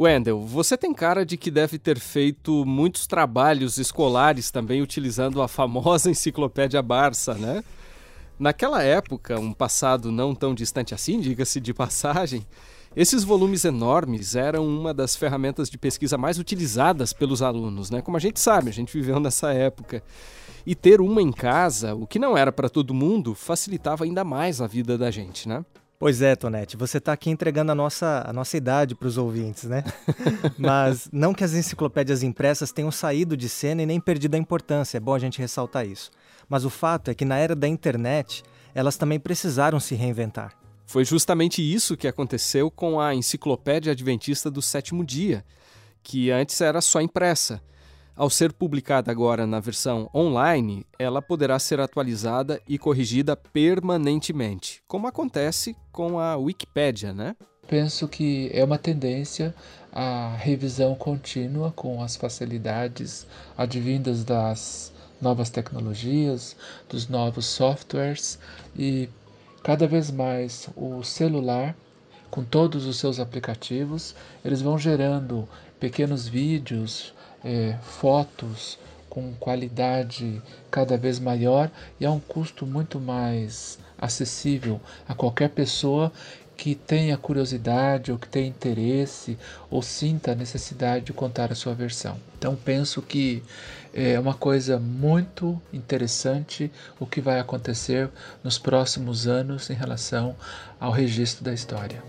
Wendel, você tem cara de que deve ter feito muitos trabalhos escolares também utilizando a famosa enciclopédia Barça, né? Naquela época, um passado não tão distante assim, diga-se de passagem, esses volumes enormes eram uma das ferramentas de pesquisa mais utilizadas pelos alunos, né? Como a gente sabe, a gente viveu nessa época. E ter uma em casa, o que não era para todo mundo, facilitava ainda mais a vida da gente, né? Pois é, Tonete, você está aqui entregando a nossa, a nossa idade para os ouvintes, né? Mas não que as enciclopédias impressas tenham saído de cena e nem perdido a importância, é bom a gente ressaltar isso. Mas o fato é que na era da internet, elas também precisaram se reinventar. Foi justamente isso que aconteceu com a Enciclopédia Adventista do Sétimo Dia, que antes era só impressa. Ao ser publicada agora na versão online, ela poderá ser atualizada e corrigida permanentemente, como acontece com a Wikipédia, né? Penso que é uma tendência à revisão contínua com as facilidades advindas das novas tecnologias, dos novos softwares e cada vez mais o celular com todos os seus aplicativos, eles vão gerando pequenos vídeos, é, fotos com qualidade cada vez maior e a um custo muito mais acessível a qualquer pessoa que tenha curiosidade ou que tenha interesse ou sinta a necessidade de contar a sua versão. Então penso que é uma coisa muito interessante o que vai acontecer nos próximos anos em relação ao registro da história.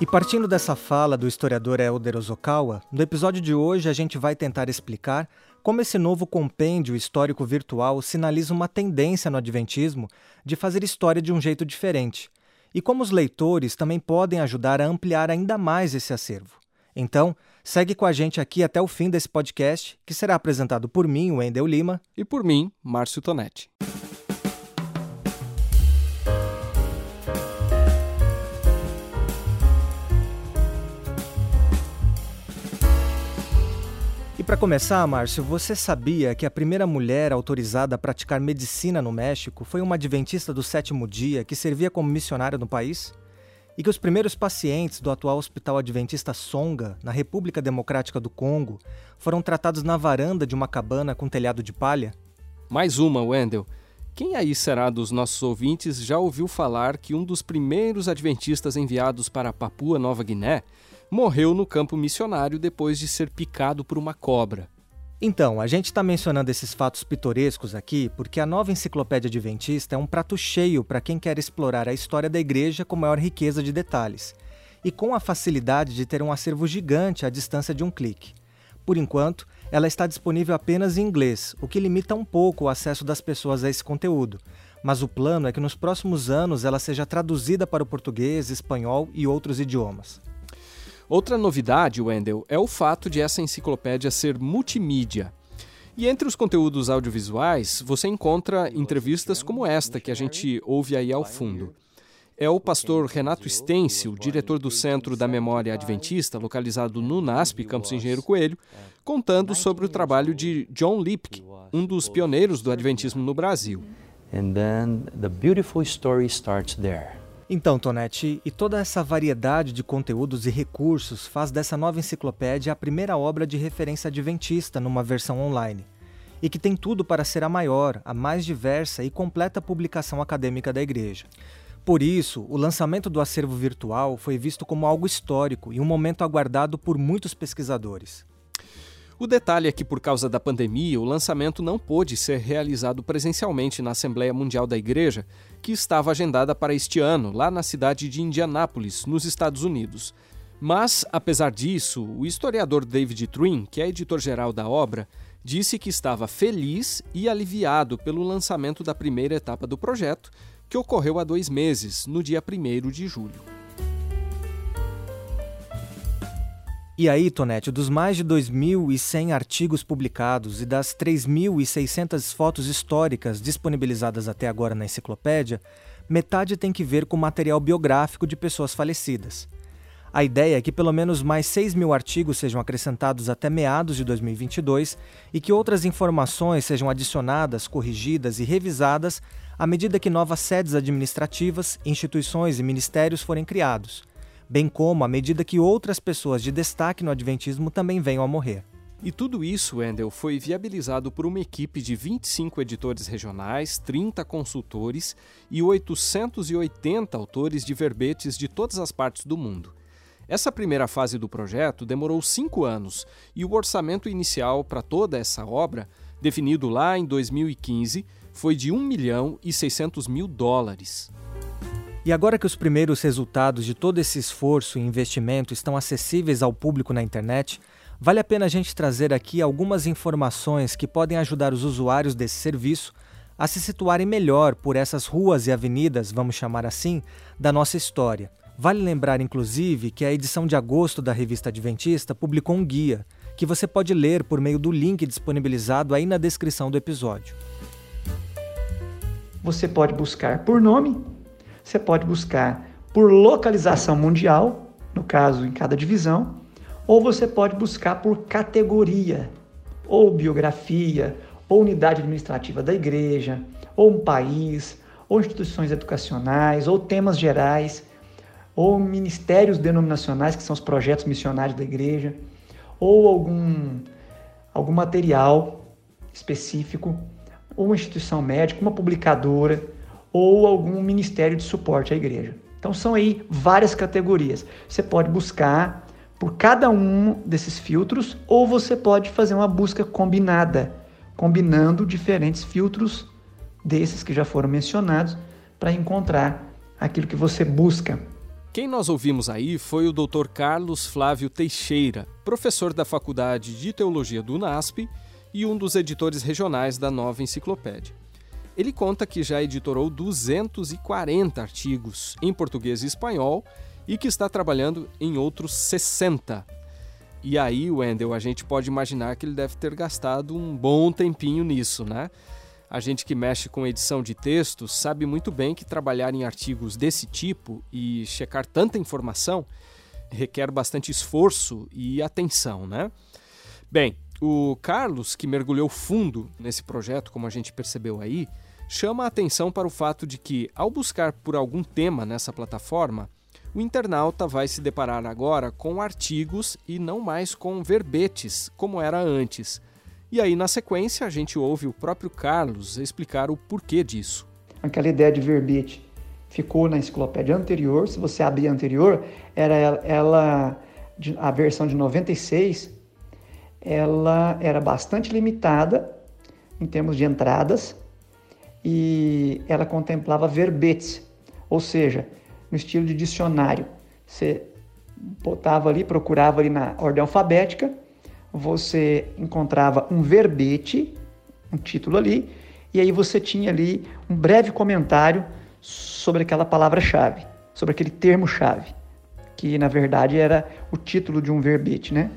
E partindo dessa fala do historiador Elder Ozokawa, no episódio de hoje a gente vai tentar explicar como esse novo compêndio histórico virtual sinaliza uma tendência no Adventismo de fazer história de um jeito diferente, e como os leitores também podem ajudar a ampliar ainda mais esse acervo. Então, segue com a gente aqui até o fim desse podcast, que será apresentado por mim, Wendel Lima, e por mim, Márcio Tonetti. Para começar, Márcio, você sabia que a primeira mulher autorizada a praticar medicina no México foi uma adventista do sétimo dia que servia como missionária no país? E que os primeiros pacientes do atual Hospital Adventista Songa, na República Democrática do Congo, foram tratados na varanda de uma cabana com telhado de palha? Mais uma, Wendell. Quem aí será dos nossos ouvintes já ouviu falar que um dos primeiros adventistas enviados para Papua Nova Guiné morreu no campo missionário depois de ser picado por uma cobra. Então, a gente está mencionando esses fatos pitorescos aqui porque a nova enciclopédia adventista é um prato cheio para quem quer explorar a história da igreja com maior riqueza de detalhes e com a facilidade de ter um acervo gigante à distância de um clique. Por enquanto, ela está disponível apenas em inglês, o que limita um pouco o acesso das pessoas a esse conteúdo. Mas o plano é que nos próximos anos ela seja traduzida para o português, espanhol e outros idiomas. Outra novidade, Wendell, é o fato de essa enciclopédia ser multimídia. E entre os conteúdos audiovisuais, você encontra entrevistas como esta que a gente ouve aí ao fundo. É o pastor Renato Stencil, diretor do Centro da Memória Adventista, localizado no NASP, Campos Engenheiro Coelho, contando sobre o trabalho de John Lipke, um dos pioneiros do Adventismo no Brasil. And then the beautiful story starts there. Então, Tonetti, e toda essa variedade de conteúdos e recursos faz dessa nova enciclopédia a primeira obra de referência adventista numa versão online, e que tem tudo para ser a maior, a mais diversa e completa publicação acadêmica da Igreja. Por isso, o lançamento do acervo virtual foi visto como algo histórico e um momento aguardado por muitos pesquisadores. O detalhe é que, por causa da pandemia, o lançamento não pôde ser realizado presencialmente na Assembleia Mundial da Igreja, que estava agendada para este ano, lá na cidade de Indianápolis, nos Estados Unidos. Mas, apesar disso, o historiador David Trin, que é editor-geral da obra, disse que estava feliz e aliviado pelo lançamento da primeira etapa do projeto, que ocorreu há dois meses, no dia 1 de julho. E aí, Tonete, dos mais de 2.100 artigos publicados e das 3.600 fotos históricas disponibilizadas até agora na enciclopédia, metade tem que ver com material biográfico de pessoas falecidas. A ideia é que pelo menos mais 6 mil artigos sejam acrescentados até meados de 2022 e que outras informações sejam adicionadas, corrigidas e revisadas à medida que novas sedes administrativas, instituições e ministérios forem criados, bem como à medida que outras pessoas de destaque no Adventismo também venham a morrer. E tudo isso, Wendel, foi viabilizado por uma equipe de 25 editores regionais, 30 consultores e 880 autores de verbetes de todas as partes do mundo. Essa primeira fase do projeto demorou cinco anos e o orçamento inicial para toda essa obra, definido lá em 2015, foi de 1 milhão e 600 mil dólares. E agora que os primeiros resultados de todo esse esforço e investimento estão acessíveis ao público na internet, Vale a pena a gente trazer aqui algumas informações que podem ajudar os usuários desse serviço a se situarem melhor por essas ruas e avenidas, vamos chamar assim, da nossa história. Vale lembrar, inclusive, que a edição de agosto da revista Adventista publicou um guia que você pode ler por meio do link disponibilizado aí na descrição do episódio. Você pode buscar por nome, você pode buscar por localização mundial, no caso em cada divisão, ou você pode buscar por categoria, ou biografia, ou unidade administrativa da igreja, ou um país, ou instituições educacionais, ou temas gerais, ou ministérios denominacionais, que são os projetos missionários da igreja, ou algum, algum material específico, ou uma instituição médica, uma publicadora, ou algum ministério de suporte à igreja. Então são aí várias categorias. Você pode buscar por cada um desses filtros, ou você pode fazer uma busca combinada, combinando diferentes filtros desses que já foram mencionados para encontrar aquilo que você busca. Quem nós ouvimos aí foi o Dr. Carlos Flávio Teixeira, professor da Faculdade de Teologia do UNASP e um dos editores regionais da Nova Enciclopédia. Ele conta que já editorou 240 artigos em português e espanhol e que está trabalhando em outros 60. E aí, Wendel, a gente pode imaginar que ele deve ter gastado um bom tempinho nisso, né? A gente que mexe com edição de textos sabe muito bem que trabalhar em artigos desse tipo e checar tanta informação requer bastante esforço e atenção, né? Bem, o Carlos, que mergulhou fundo nesse projeto, como a gente percebeu aí, chama a atenção para o fato de que, ao buscar por algum tema nessa plataforma, o internauta vai se deparar agora com artigos e não mais com verbetes, como era antes. E aí, na sequência, a gente ouve o próprio Carlos explicar o porquê disso. Aquela ideia de verbete ficou na enciclopédia anterior. Se você abrir a anterior, era ela, a versão de 96, ela era bastante limitada em termos de entradas e ela contemplava verbetes, ou seja, no estilo de dicionário. Você botava ali, procurava ali na ordem alfabética, você encontrava um verbete, um título ali, e aí você tinha ali um breve comentário sobre aquela palavra-chave, sobre aquele termo-chave, que na verdade era o título de um verbete, né?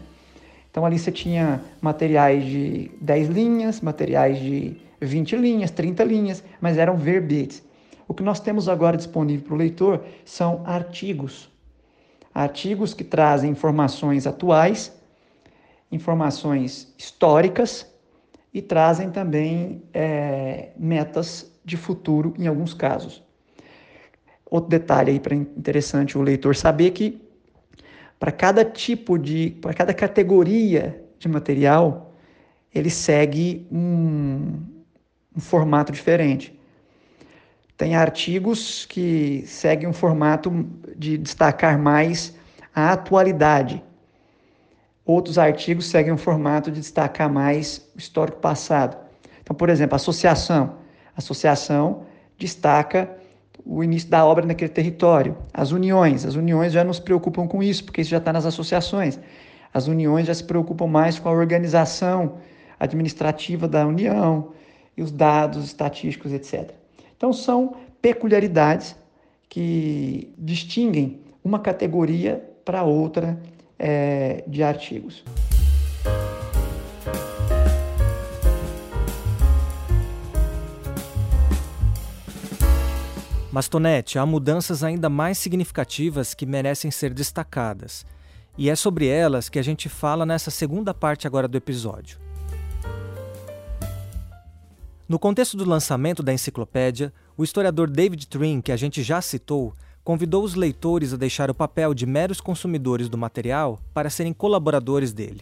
Então ali você tinha materiais de 10 linhas, materiais de 20 linhas, 30 linhas, mas eram verbetes. O que nós temos agora disponível para o leitor são artigos. Artigos que trazem informações atuais, informações históricas e trazem também é, metas de futuro em alguns casos. Outro detalhe aí para interessante o leitor saber que para cada tipo de, para cada categoria de material, ele segue um, um formato diferente. Tem artigos que seguem um formato de destacar mais a atualidade. Outros artigos seguem um formato de destacar mais o histórico passado. Então, por exemplo, associação. Associação destaca o início da obra naquele território. As uniões. As uniões já não se preocupam com isso, porque isso já está nas associações. As uniões já se preocupam mais com a organização administrativa da união e os dados estatísticos, etc. Então, são peculiaridades que distinguem uma categoria para outra é, de artigos. Mas, Tonete, há mudanças ainda mais significativas que merecem ser destacadas. E é sobre elas que a gente fala nessa segunda parte agora do episódio. No contexto do lançamento da enciclopédia, o historiador David Trin, que a gente já citou, convidou os leitores a deixar o papel de meros consumidores do material para serem colaboradores dele.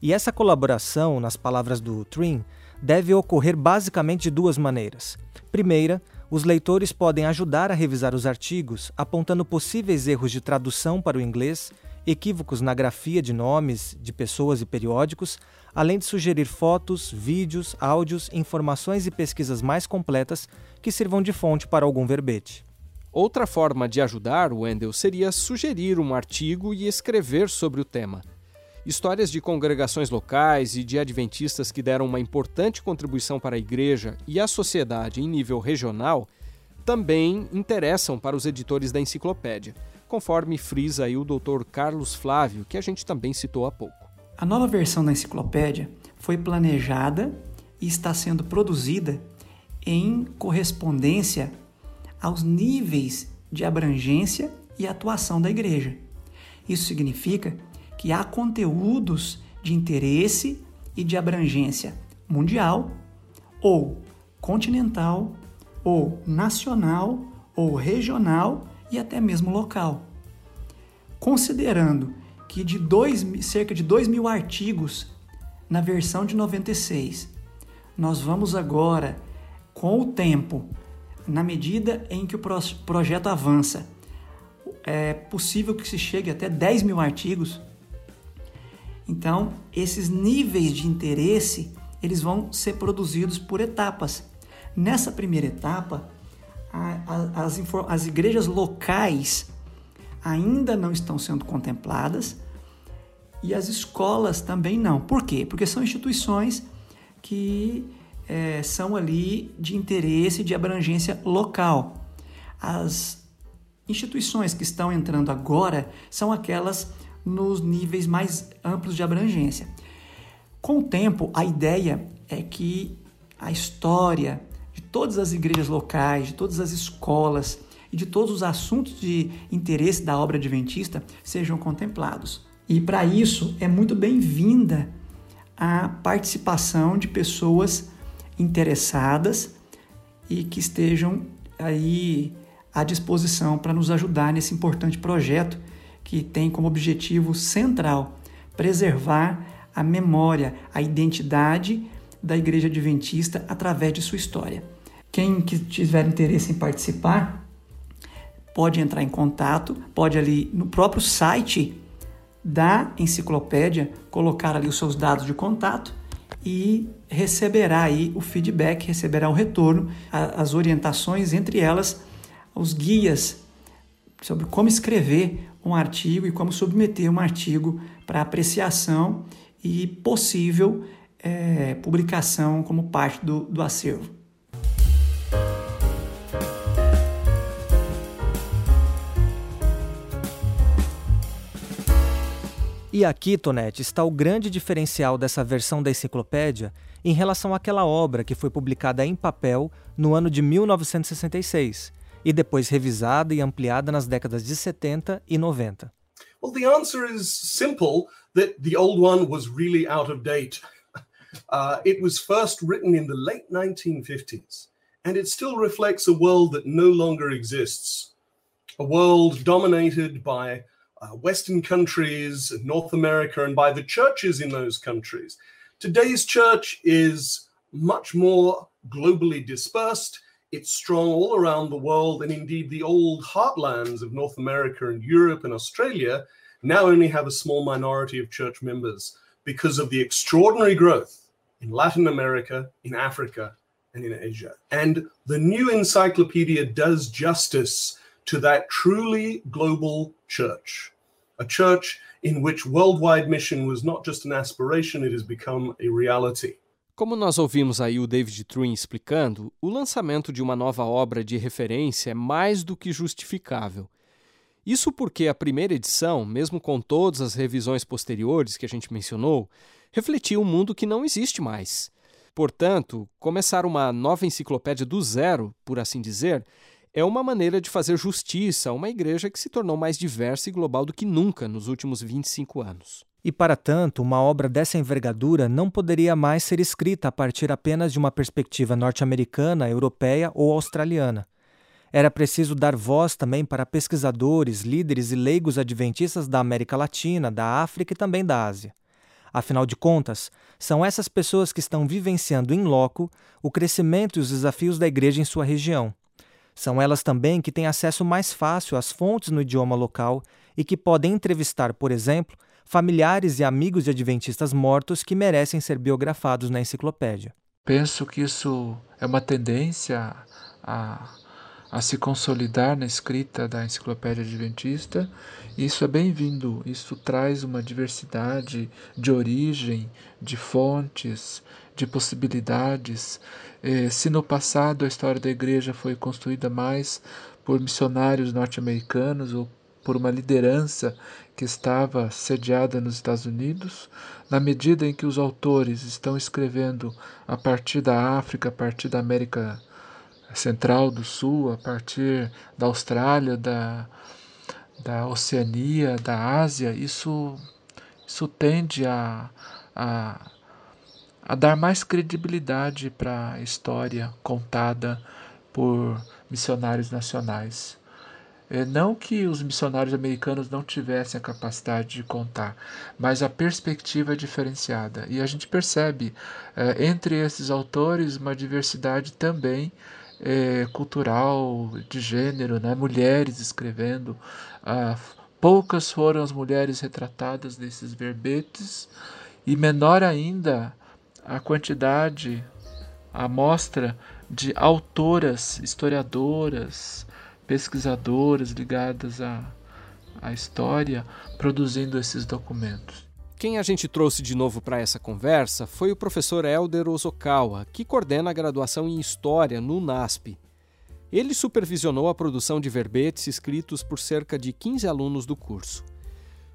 E essa colaboração, nas palavras do Trin, deve ocorrer basicamente de duas maneiras. Primeira, os leitores podem ajudar a revisar os artigos, apontando possíveis erros de tradução para o inglês, equívocos na grafia de nomes de pessoas e periódicos, além de sugerir fotos, vídeos, áudios, informações e pesquisas mais completas que sirvam de fonte para algum verbete. Outra forma de ajudar Wendell seria sugerir um artigo e escrever sobre o tema. Histórias de congregações locais e de adventistas que deram uma importante contribuição para a igreja e a sociedade em nível regional também interessam para os editores da enciclopédia, conforme frisa o Dr. Carlos Flávio, que a gente também citou há pouco. A nova versão da enciclopédia foi planejada e está sendo produzida em correspondência aos níveis de abrangência e atuação da igreja. Isso significa que há conteúdos de interesse e de abrangência mundial, ou continental, ou nacional, ou regional e até mesmo local. Considerando que de dois, cerca de 2 mil artigos na versão de 96, nós vamos agora, com o tempo, na medida em que o projeto avança, é possível que se chegue até 10 mil artigos então, esses níveis de interesse, eles vão ser produzidos por etapas. Nessa primeira etapa, a, a, as, as igrejas locais ainda não estão sendo contempladas e as escolas também não. Por quê? Porque são instituições que é, são ali de interesse de abrangência local. As instituições que estão entrando agora são aquelas nos níveis mais amplos de abrangência. Com o tempo, a ideia é que a história de todas as igrejas locais, de todas as escolas e de todos os assuntos de interesse da obra adventista sejam contemplados. E para isso é muito bem-vinda a participação de pessoas interessadas e que estejam aí à disposição para nos ajudar nesse importante projeto que tem como objetivo central preservar a memória, a identidade da Igreja Adventista através de sua história. Quem que tiver interesse em participar pode entrar em contato, pode ali no próprio site da enciclopédia colocar ali os seus dados de contato e receberá aí o feedback, receberá o retorno, as orientações, entre elas os guias sobre como escrever um artigo e como submeter um artigo para apreciação e possível é, publicação como parte do, do acervo. E aqui, Tonete, está o grande diferencial dessa versão da enciclopédia em relação àquela obra que foi publicada em papel no ano de 1966 e depois revisada e ampliada nas décadas de 70 e 90? Well, the answer is simple that the old one was really out of date. Uh, it was first written in the late 1950s, and it still reflects a world that no longer exists. A world dominated by uh, Western countries, North America, and by the churches in those countries. Today's church is much more globally dispersed it's strong all around the world, and indeed the old heartlands of North America and Europe and Australia now only have a small minority of church members because of the extraordinary growth in Latin America, in Africa, and in Asia. And the new encyclopedia does justice to that truly global church, a church in which worldwide mission was not just an aspiration, it has become a reality. Como nós ouvimos aí o David Truin explicando, o lançamento de uma nova obra de referência é mais do que justificável. Isso porque a primeira edição, mesmo com todas as revisões posteriores que a gente mencionou, refletia um mundo que não existe mais. Portanto, começar uma nova enciclopédia do zero, por assim dizer, é uma maneira de fazer justiça a uma igreja que se tornou mais diversa e global do que nunca nos últimos 25 anos. E para tanto, uma obra dessa envergadura não poderia mais ser escrita a partir apenas de uma perspectiva norte-americana, europeia ou australiana. Era preciso dar voz também para pesquisadores, líderes e leigos adventistas da América Latina, da África e também da Ásia. Afinal de contas, são essas pessoas que estão vivenciando em loco o crescimento e os desafios da igreja em sua região. São elas também que têm acesso mais fácil às fontes no idioma local e que podem entrevistar, por exemplo, familiares e amigos de adventistas mortos que merecem ser biografados na enciclopédia. Penso que isso é uma tendência a a se consolidar na escrita da Enciclopédia Adventista. Isso é bem-vindo, isso traz uma diversidade de origem, de fontes, de possibilidades. Eh, se no passado a história da igreja foi construída mais por missionários norte-americanos ou por uma liderança que estava sediada nos Estados Unidos, na medida em que os autores estão escrevendo a partir da África, a partir da América Central do Sul, a partir da Austrália, da, da Oceania, da Ásia, isso, isso tende a, a, a dar mais credibilidade para a história contada por missionários nacionais. É, não que os missionários americanos não tivessem a capacidade de contar, mas a perspectiva é diferenciada. E a gente percebe é, entre esses autores uma diversidade também é, cultural, de gênero, né? mulheres escrevendo. Ah, poucas foram as mulheres retratadas nesses verbetes, e menor ainda a quantidade, a amostra de autoras, historiadoras, pesquisadoras ligadas à, à história produzindo esses documentos. Quem a gente trouxe de novo para essa conversa foi o professor Elder Ozokawa, que coordena a graduação em História no NASP. Ele supervisionou a produção de verbetes escritos por cerca de 15 alunos do curso.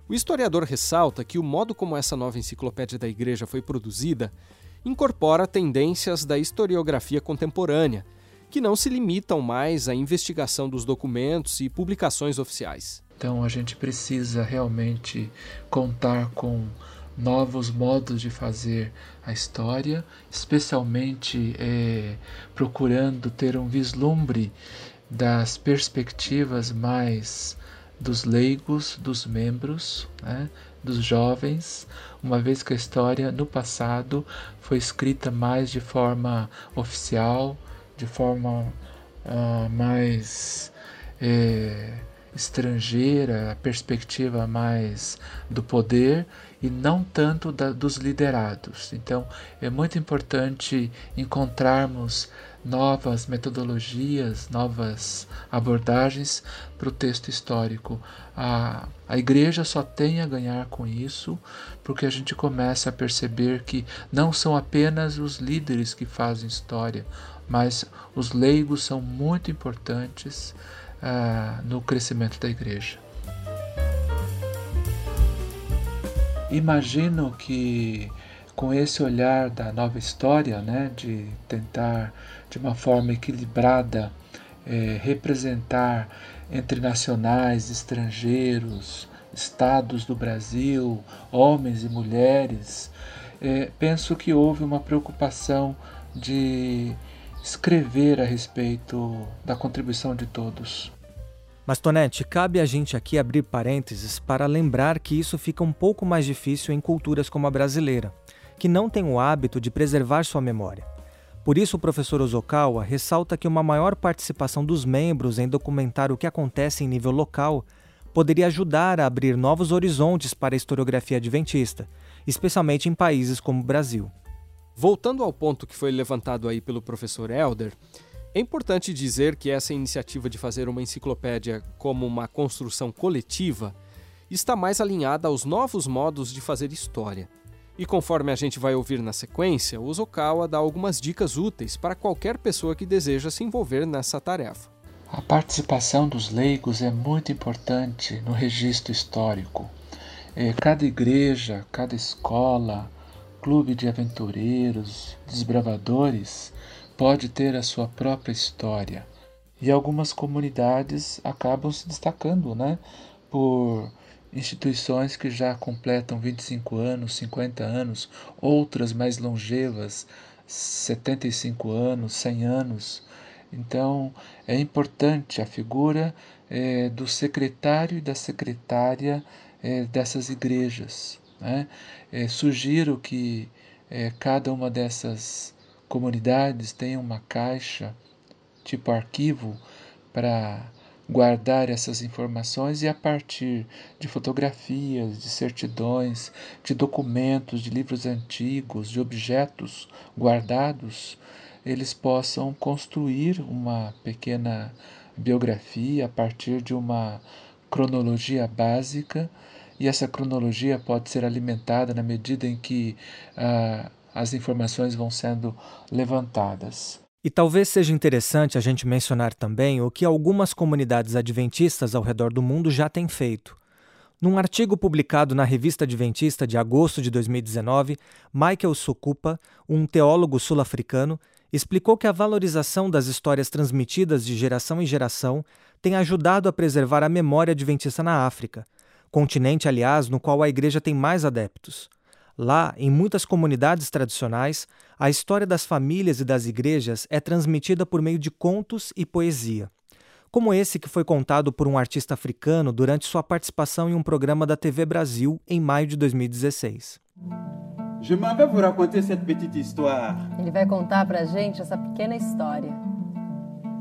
O historiador ressalta que o modo como essa nova enciclopédia da Igreja foi produzida incorpora tendências da historiografia contemporânea, que não se limitam mais à investigação dos documentos e publicações oficiais. Então a gente precisa realmente contar com novos modos de fazer a história, especialmente é, procurando ter um vislumbre das perspectivas mais dos leigos, dos membros, né, dos jovens, uma vez que a história no passado foi escrita mais de forma oficial, de forma uh, mais é, estrangeira, a perspectiva mais do poder e não tanto da, dos liderados. Então, é muito importante encontrarmos novas metodologias, novas abordagens para o texto histórico. A, a igreja só tem a ganhar com isso, porque a gente começa a perceber que não são apenas os líderes que fazem história, mas os leigos são muito importantes ah, no crescimento da igreja. Imagino que com esse olhar da nova história, né, de tentar de uma forma equilibrada é, representar entre nacionais, estrangeiros, estados do Brasil, homens e mulheres, é, penso que houve uma preocupação de escrever a respeito da contribuição de todos. Mas, Tonete, cabe a gente aqui abrir parênteses para lembrar que isso fica um pouco mais difícil em culturas como a brasileira, que não tem o hábito de preservar sua memória. Por isso, o professor Ozokawa ressalta que uma maior participação dos membros em documentar o que acontece em nível local poderia ajudar a abrir novos horizontes para a historiografia adventista, especialmente em países como o Brasil. Voltando ao ponto que foi levantado aí pelo professor Elder, é importante dizer que essa iniciativa de fazer uma enciclopédia como uma construção coletiva está mais alinhada aos novos modos de fazer história. E conforme a gente vai ouvir na sequência, o Zokawa dá algumas dicas úteis para qualquer pessoa que deseja se envolver nessa tarefa. A participação dos leigos é muito importante no registro histórico. É, cada igreja, cada escola, clube de aventureiros, desbravadores, pode ter a sua própria história. E algumas comunidades acabam se destacando, né? Por instituições que já completam 25 anos, 50 anos, outras mais longevas, 75 anos, 100 anos. Então, é importante a figura é, do secretário e da secretária é, dessas igrejas. Né? É, sugiro que é, cada uma dessas comunidades tenha uma caixa, tipo arquivo, para guardar essas informações e a partir de fotografias, de certidões, de documentos, de livros antigos, de objetos guardados, eles possam construir uma pequena biografia a partir de uma cronologia básica e essa cronologia pode ser alimentada na medida em que ah, as informações vão sendo levantadas. E talvez seja interessante a gente mencionar também o que algumas comunidades adventistas ao redor do mundo já têm feito. Num artigo publicado na Revista Adventista de agosto de 2019, Michael Sokupa, um teólogo sul-africano, explicou que a valorização das histórias transmitidas de geração em geração tem ajudado a preservar a memória adventista na África, continente, aliás, no qual a igreja tem mais adeptos. Lá, em muitas comunidades tradicionais, a história das famílias e das igrejas é transmitida por meio de contos e poesia, como esse que foi contado por um artista africano durante sua participação em um programa da TV Brasil em maio de 2016. Je m'en vais vous raconter cette petite histoire. Ele vai contar pra gente essa pequena história.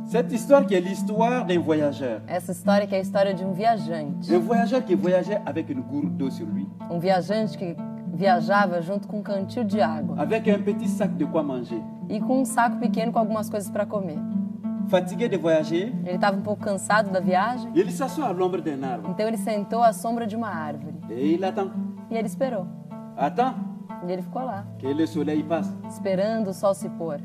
Cette histoire qui est l'histoire d'un voyageur. Essa história que é a história de um viajante. Un voyageur qui voyageait avec une gourde d'eau sur lui. Um viajante que viajava junto com um cantil de água. Avec un petit sac de quoi manger. E com um saco pequeno com algumas coisas para comer. Fatigué de voyager. Ele estava um pouco cansado da viagem. Il s'assoit à l'ombre d'un arbre. Então ele sentou à sombra de uma árvore. Et il attend. E ele esperou. E ele ficou lá. Que le soleil passe. Esperando o sol se pôr.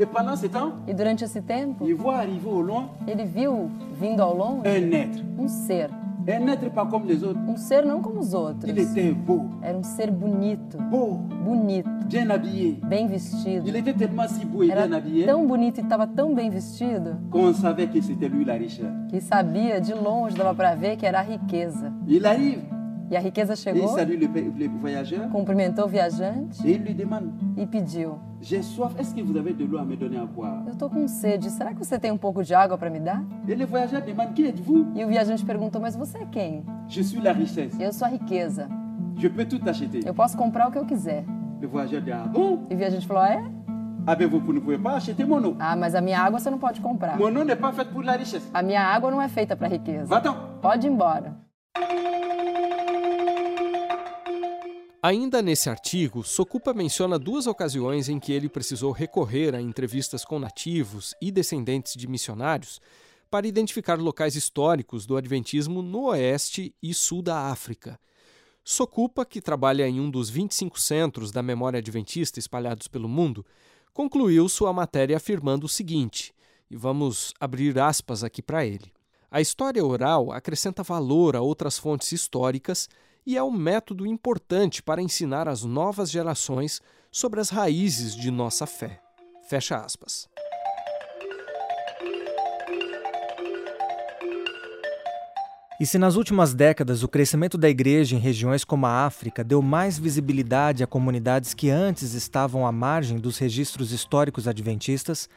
Et pendant ce temps. E durante esse tempo. Il voit arriver au loin. Ele viu vindo ao longe. Un être. Um ser. Un être pas comme les autres. Um ser não como os outros. Il était beau. Era um ser bonito. Beau. Bonito. Bien habillé. Bem vestido. Il était tellement si beau et Era bien habillé. tão bonito e estava tão bem vestido. Qu'on savait que c'était lui la richesse. Que sabia de longe dava para ver que era a riqueza. Il arrive. E a riqueza Et il chegou, salue le, le voyageur. cumprimentou o viajante Et il lui demande e pediu: J'ai soif, est-ce que vous avez de l'eau à me donner à boire Eu tô com sede, será que você tem um pouco de água para me dar? Et le voyageur demande Qui êtes-vous E o viajante perguntou: Mas você é quem? Je suis la richesse. Eu sou a riqueza. Je peux tout acheter. Eu posso comprar o que eu quiser. Le voyageur dit Ah bon E o viajante falou: É? Ah ben vous, vous ne pouvez pas acheter mon eau. Ah, mas a minha água você não pode comprar. Mon eau n'est pas faite pour la richesse. A minha água não é feita para riqueza. Va-t'en. Pode ir embora. Ainda nesse artigo, Sokupa menciona duas ocasiões em que ele precisou recorrer a entrevistas com nativos e descendentes de missionários para identificar locais históricos do Adventismo no oeste e sul da África. Sokupa, que trabalha em um dos 25 centros da memória adventista espalhados pelo mundo, concluiu sua matéria afirmando o seguinte, e vamos abrir aspas aqui para ele. A história oral acrescenta valor a outras fontes históricas e é um método importante para ensinar as novas gerações sobre as raízes de nossa fé. Fecha aspas. E se nas últimas décadas o crescimento da igreja em regiões como a África deu mais visibilidade a comunidades que antes estavam à margem dos registros históricos adventistas,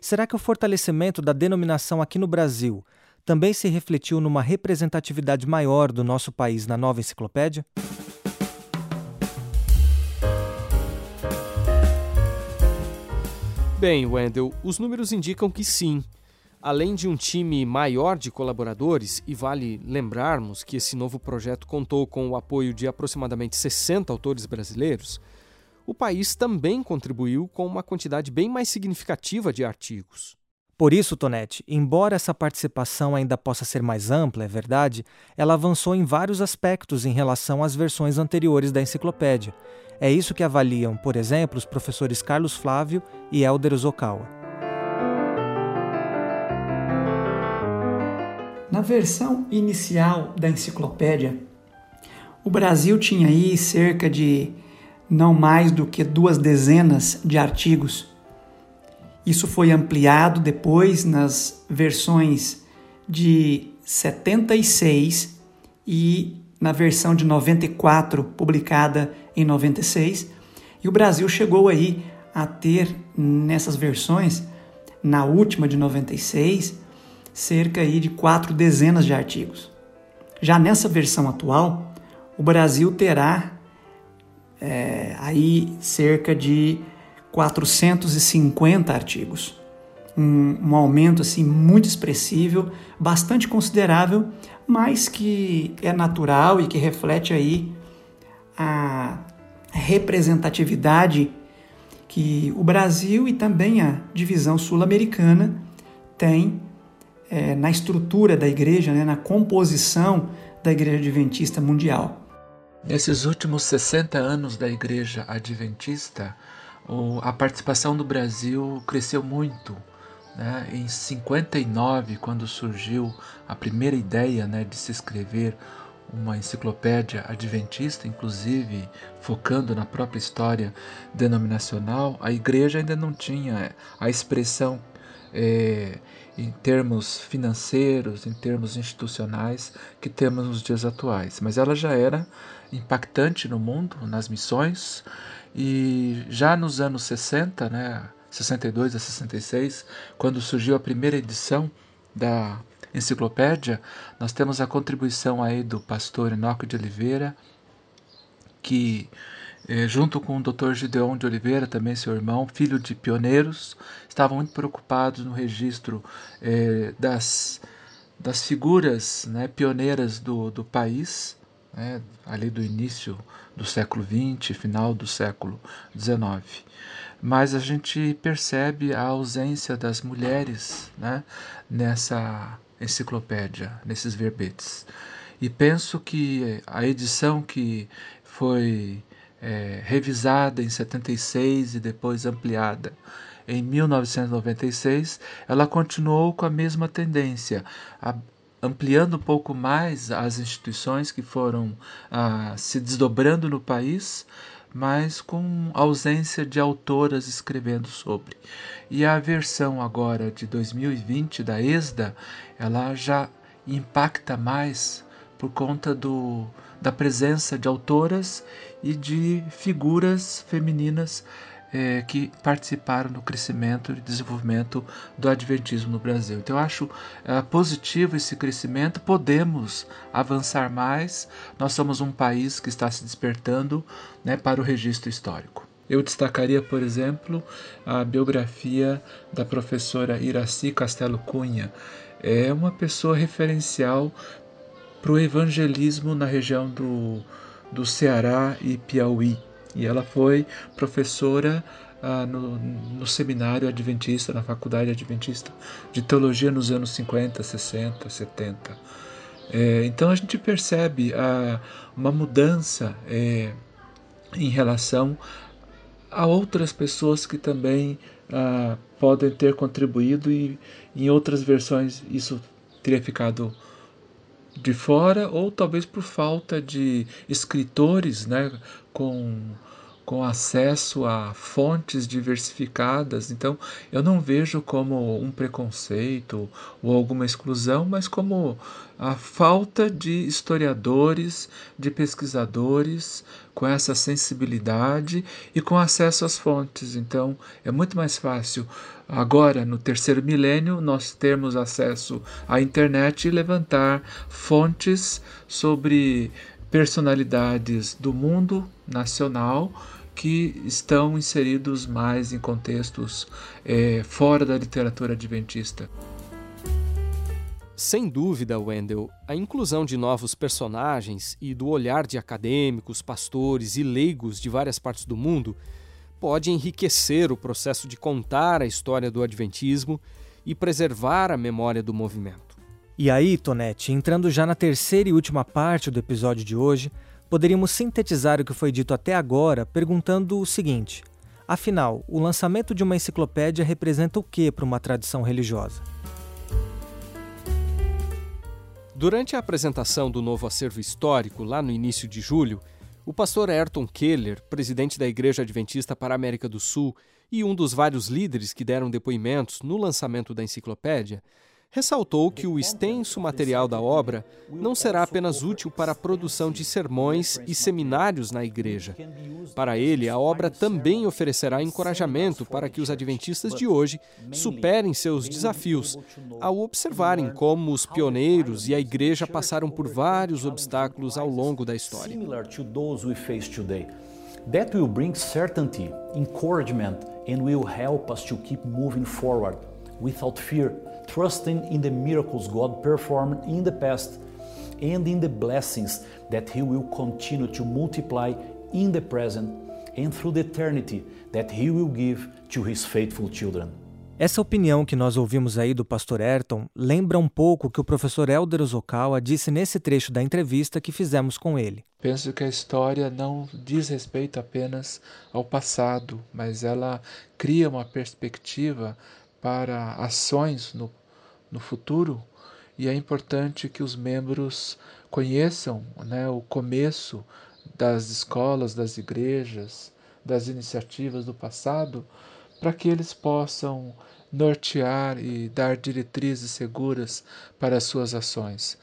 será que o fortalecimento da denominação aqui no Brasil também se refletiu numa representatividade maior do nosso país na nova enciclopédia? Bem, Wendell, os números indicam que sim. Além de um time maior de colaboradores, e vale lembrarmos que esse novo projeto contou com o apoio de aproximadamente 60 autores brasileiros, o país também contribuiu com uma quantidade bem mais significativa de artigos. Por isso, Tonete, embora essa participação ainda possa ser mais ampla, é verdade, ela avançou em vários aspectos em relação às versões anteriores da enciclopédia. É isso que avaliam, por exemplo, os professores Carlos Flávio e Helder Zokawa. Na versão inicial da enciclopédia, o Brasil tinha aí cerca de não mais do que duas dezenas de artigos. Isso foi ampliado depois nas versões de 76 e na versão de 94, publicada em 96. E o Brasil chegou aí a ter nessas versões, na última de 96, cerca aí de quatro dezenas de artigos. Já nessa versão atual, o Brasil terá é, aí cerca de 450 artigos. Um, um, aumento assim muito expressivo, bastante considerável, mas que é natural e que reflete aí a representatividade que o Brasil e também a divisão sul-americana tem é, na estrutura da igreja, né, na composição da igreja adventista mundial. Nesses últimos 60 anos da igreja adventista, a participação do Brasil cresceu muito. Né? Em 59, quando surgiu a primeira ideia né, de se escrever uma enciclopédia adventista, inclusive focando na própria história denominacional, a igreja ainda não tinha a expressão é, em termos financeiros, em termos institucionais que temos nos dias atuais, mas ela já era impactante no mundo, nas missões, e já nos anos 60, né, 62 a 66, quando surgiu a primeira edição da enciclopédia, nós temos a contribuição aí do pastor Enoque de Oliveira, que eh, junto com o Dr. Gideon de Oliveira, também seu irmão, filho de pioneiros, estavam muito preocupados no registro eh, das, das figuras né, pioneiras do, do país, né, ali do início do século XX, final do século XIX. Mas a gente percebe a ausência das mulheres né, nessa enciclopédia, nesses verbetes. E penso que a edição que foi é, revisada em 76 e depois ampliada em 1996, ela continuou com a mesma tendência, a, ampliando um pouco mais as instituições que foram ah, se desdobrando no país, mas com ausência de autoras escrevendo sobre. E a versão agora de 2020 da ESDA, ela já impacta mais por conta do, da presença de autoras e de figuras femininas é, que participaram do crescimento e desenvolvimento do Adventismo no Brasil. Então, eu acho é, positivo esse crescimento, podemos avançar mais. Nós somos um país que está se despertando né, para o registro histórico. Eu destacaria, por exemplo, a biografia da professora Iraci Castelo Cunha. É uma pessoa referencial para o evangelismo na região do, do Ceará e Piauí. E ela foi professora ah, no, no, seminário adventista, na faculdade adventista de teologia nos anos 50, 60, 70. É, então a gente percebe ah, uma mudança é, em relação a outras pessoas que também ah, podem ter contribuído e em outras versões isso teria ficado de fora ou talvez por falta de escritores né, com, com acesso a fontes diversificadas. Então, eu não vejo como um preconceito ou alguma exclusão, mas como a falta de historiadores, de pesquisadores com essa sensibilidade e com acesso às fontes. Então, é muito mais fácil agora no terceiro milênio nós termos acesso à internet e levantar fontes sobre personalidades do mundo nacional que estão inseridos mais em contextos é, fora da literatura adventista. Sem dúvida, Wendell, a inclusão de novos personagens e do olhar de acadêmicos, pastores e leigos de várias partes do mundo pode enriquecer o processo de contar a história do Adventismo e preservar a memória do movimento. E aí, Tonete, entrando já na terceira e última parte do episódio de hoje, poderíamos sintetizar o que foi dito até agora perguntando o seguinte: afinal, o lançamento de uma enciclopédia representa o que para uma tradição religiosa? Durante a apresentação do novo acervo histórico, lá no início de julho, o pastor Ayrton Keller, presidente da Igreja Adventista para a América do Sul E um dos vários líderes que deram depoimentos no lançamento da enciclopédia ressaltou que o extenso material da obra não será apenas útil para a produção de sermões e seminários na igreja. Para ele, a obra também oferecerá encorajamento para que os adventistas de hoje superem seus desafios, ao observarem como os pioneiros e a igreja passaram por vários obstáculos ao longo da história. That will bring certainty, encouragement, and will help us to keep moving forward without fear trusting in the miracles God performed in the past and in the blessings that He will continue to multiply in the present and through the eternity that He will give to His faithful children. Essa opinião que nós ouvimos aí do pastor Ayrton lembra um pouco o que o professor Helder Ozokawa disse nesse trecho da entrevista que fizemos com ele. Penso que a história não diz respeito apenas ao passado, mas ela cria uma perspectiva para ações no no futuro e é importante que os membros conheçam né, o começo das escolas, das igrejas, das iniciativas do passado, para que eles possam nortear e dar diretrizes seguras para as suas ações.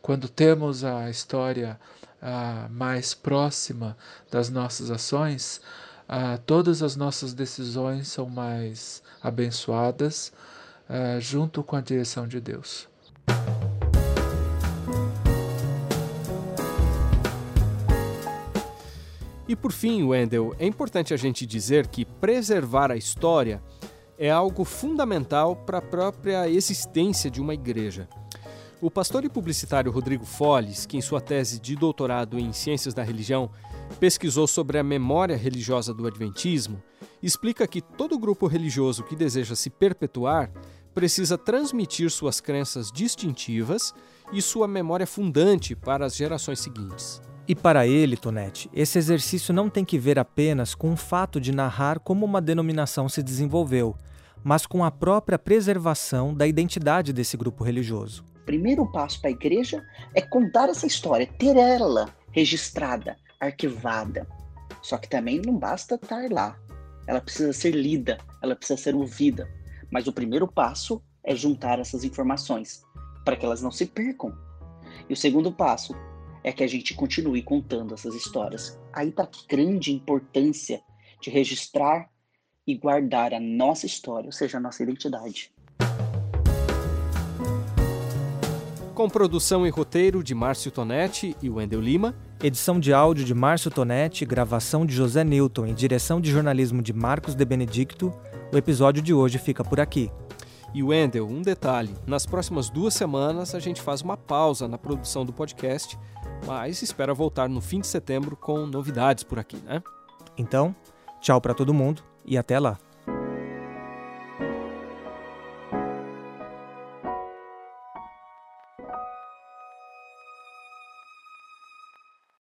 Quando temos a história a mais próxima das nossas ações, todas as nossas decisões são mais abençoadas, uh, junto com a direção de Deus. E por fim, Wendell, é importante a gente dizer que preservar a história é algo fundamental para a própria existência de uma igreja. O pastor e publicitário Rodrigo Folles, que em sua tese de doutorado em Ciências da Religião pesquisou sobre a memória religiosa do Adventismo, explica que todo grupo religioso que deseja se perpetuar precisa transmitir suas crenças distintivas e sua memória fundante para as gerações seguintes. E para ele, Tonete, esse exercício não tem que ver apenas com o fato de narrar como uma denominação se desenvolveu, mas com a própria preservação da identidade desse grupo religioso. O primeiro passo para a igreja é contar essa história, ter ela registrada, arquivada. Só que também não basta estar lá. Ela precisa ser lida, ela precisa ser ouvida. Mas o primeiro passo é juntar essas informações para que elas não se percam. E o segundo passo é que a gente continue contando essas histórias. Aí está a grande importância de registrar e guardar a nossa história, ou seja, a nossa identidade. Com produção e roteiro de Márcio Tonetti e Wendel Lima. Edição de áudio de Márcio Tonetti, gravação de José Newton e direção de jornalismo de Marcos de Benedicto. O episódio de hoje fica por aqui. E Wendel, um detalhe: nas próximas duas semanas a gente faz uma pausa na produção do podcast, mas espera voltar no fim de setembro com novidades por aqui, né? Então, tchau para todo mundo e até lá.